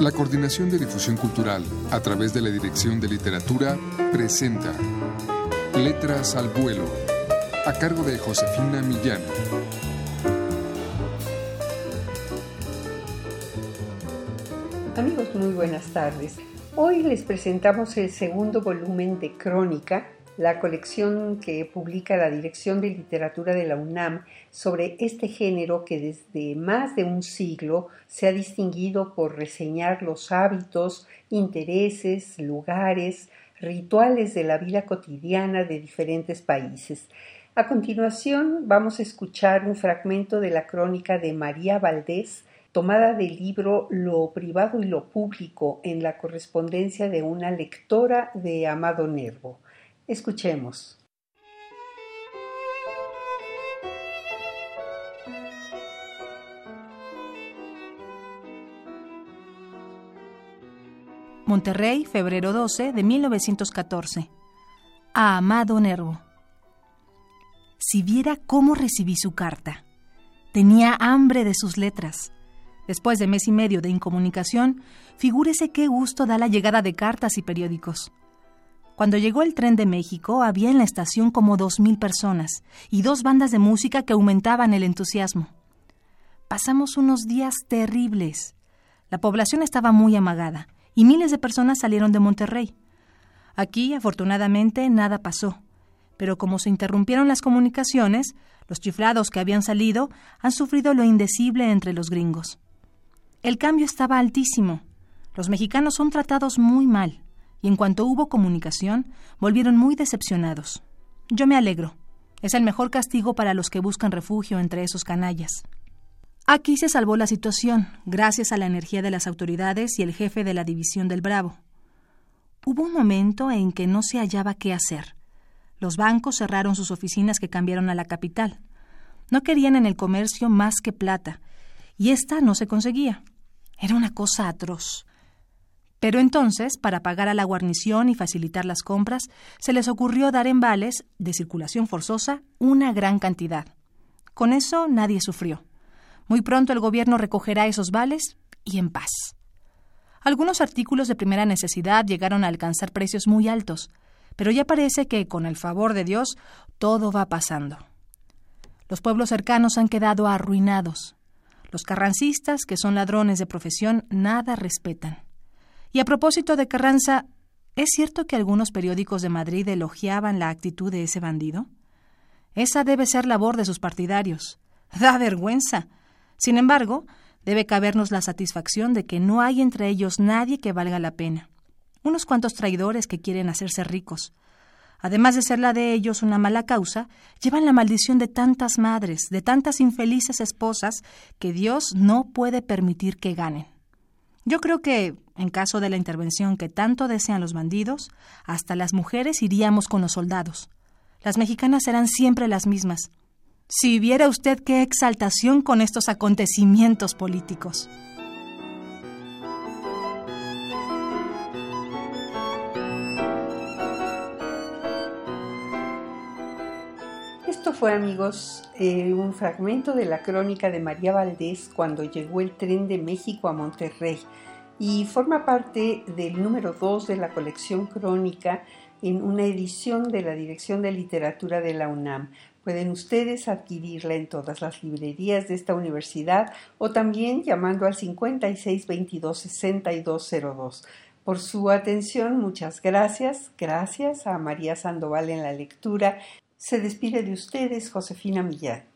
La Coordinación de Difusión Cultural, a través de la Dirección de Literatura, presenta Letras al Vuelo, a cargo de Josefina Millán. Amigos, muy buenas tardes. Hoy les presentamos el segundo volumen de Crónica, la colección que publica la Dirección de Literatura de la UNAM sobre este género que desde más de un siglo se ha distinguido por reseñar los hábitos, intereses, lugares, rituales de la vida cotidiana de diferentes países. A continuación vamos a escuchar un fragmento de la crónica de María Valdés, tomada del libro Lo privado y lo público en la correspondencia de una lectora de Amado Nervo. Escuchemos. Monterrey, febrero 12 de 1914. A Amado Nervo. Si viera cómo recibí su carta. Tenía hambre de sus letras. Después de mes y medio de incomunicación, figúrese qué gusto da la llegada de cartas y periódicos. Cuando llegó el tren de México, había en la estación como dos mil personas y dos bandas de música que aumentaban el entusiasmo. Pasamos unos días terribles. La población estaba muy amagada y miles de personas salieron de Monterrey. Aquí, afortunadamente, nada pasó. Pero como se interrumpieron las comunicaciones, los chiflados que habían salido han sufrido lo indecible entre los gringos. El cambio estaba altísimo. Los mexicanos son tratados muy mal y en cuanto hubo comunicación, volvieron muy decepcionados. Yo me alegro. Es el mejor castigo para los que buscan refugio entre esos canallas. Aquí se salvó la situación, gracias a la energía de las autoridades y el jefe de la división del Bravo. Hubo un momento en que no se hallaba qué hacer. Los bancos cerraron sus oficinas que cambiaron a la capital. No querían en el comercio más que plata, y esta no se conseguía. Era una cosa atroz. Pero entonces, para pagar a la guarnición y facilitar las compras, se les ocurrió dar en vales, de circulación forzosa, una gran cantidad. Con eso nadie sufrió. Muy pronto el gobierno recogerá esos vales y en paz. Algunos artículos de primera necesidad llegaron a alcanzar precios muy altos, pero ya parece que, con el favor de Dios, todo va pasando. Los pueblos cercanos han quedado arruinados. Los carrancistas, que son ladrones de profesión, nada respetan. Y a propósito de Carranza, ¿es cierto que algunos periódicos de Madrid elogiaban la actitud de ese bandido? Esa debe ser labor de sus partidarios. Da vergüenza. Sin embargo, debe cabernos la satisfacción de que no hay entre ellos nadie que valga la pena. Unos cuantos traidores que quieren hacerse ricos. Además de ser la de ellos una mala causa, llevan la maldición de tantas madres, de tantas infelices esposas, que Dios no puede permitir que ganen. Yo creo que, en caso de la intervención que tanto desean los bandidos, hasta las mujeres iríamos con los soldados. Las mexicanas serán siempre las mismas. Si viera usted qué exaltación con estos acontecimientos políticos. Esto fue, amigos, eh, un fragmento de la crónica de María Valdés cuando llegó el tren de México a Monterrey y forma parte del número 2 de la colección crónica en una edición de la Dirección de Literatura de la UNAM. Pueden ustedes adquirirla en todas las librerías de esta universidad o también llamando al 56 22 6202. Por su atención, muchas gracias. Gracias a María Sandoval en la lectura. Se despide de ustedes Josefina Millán.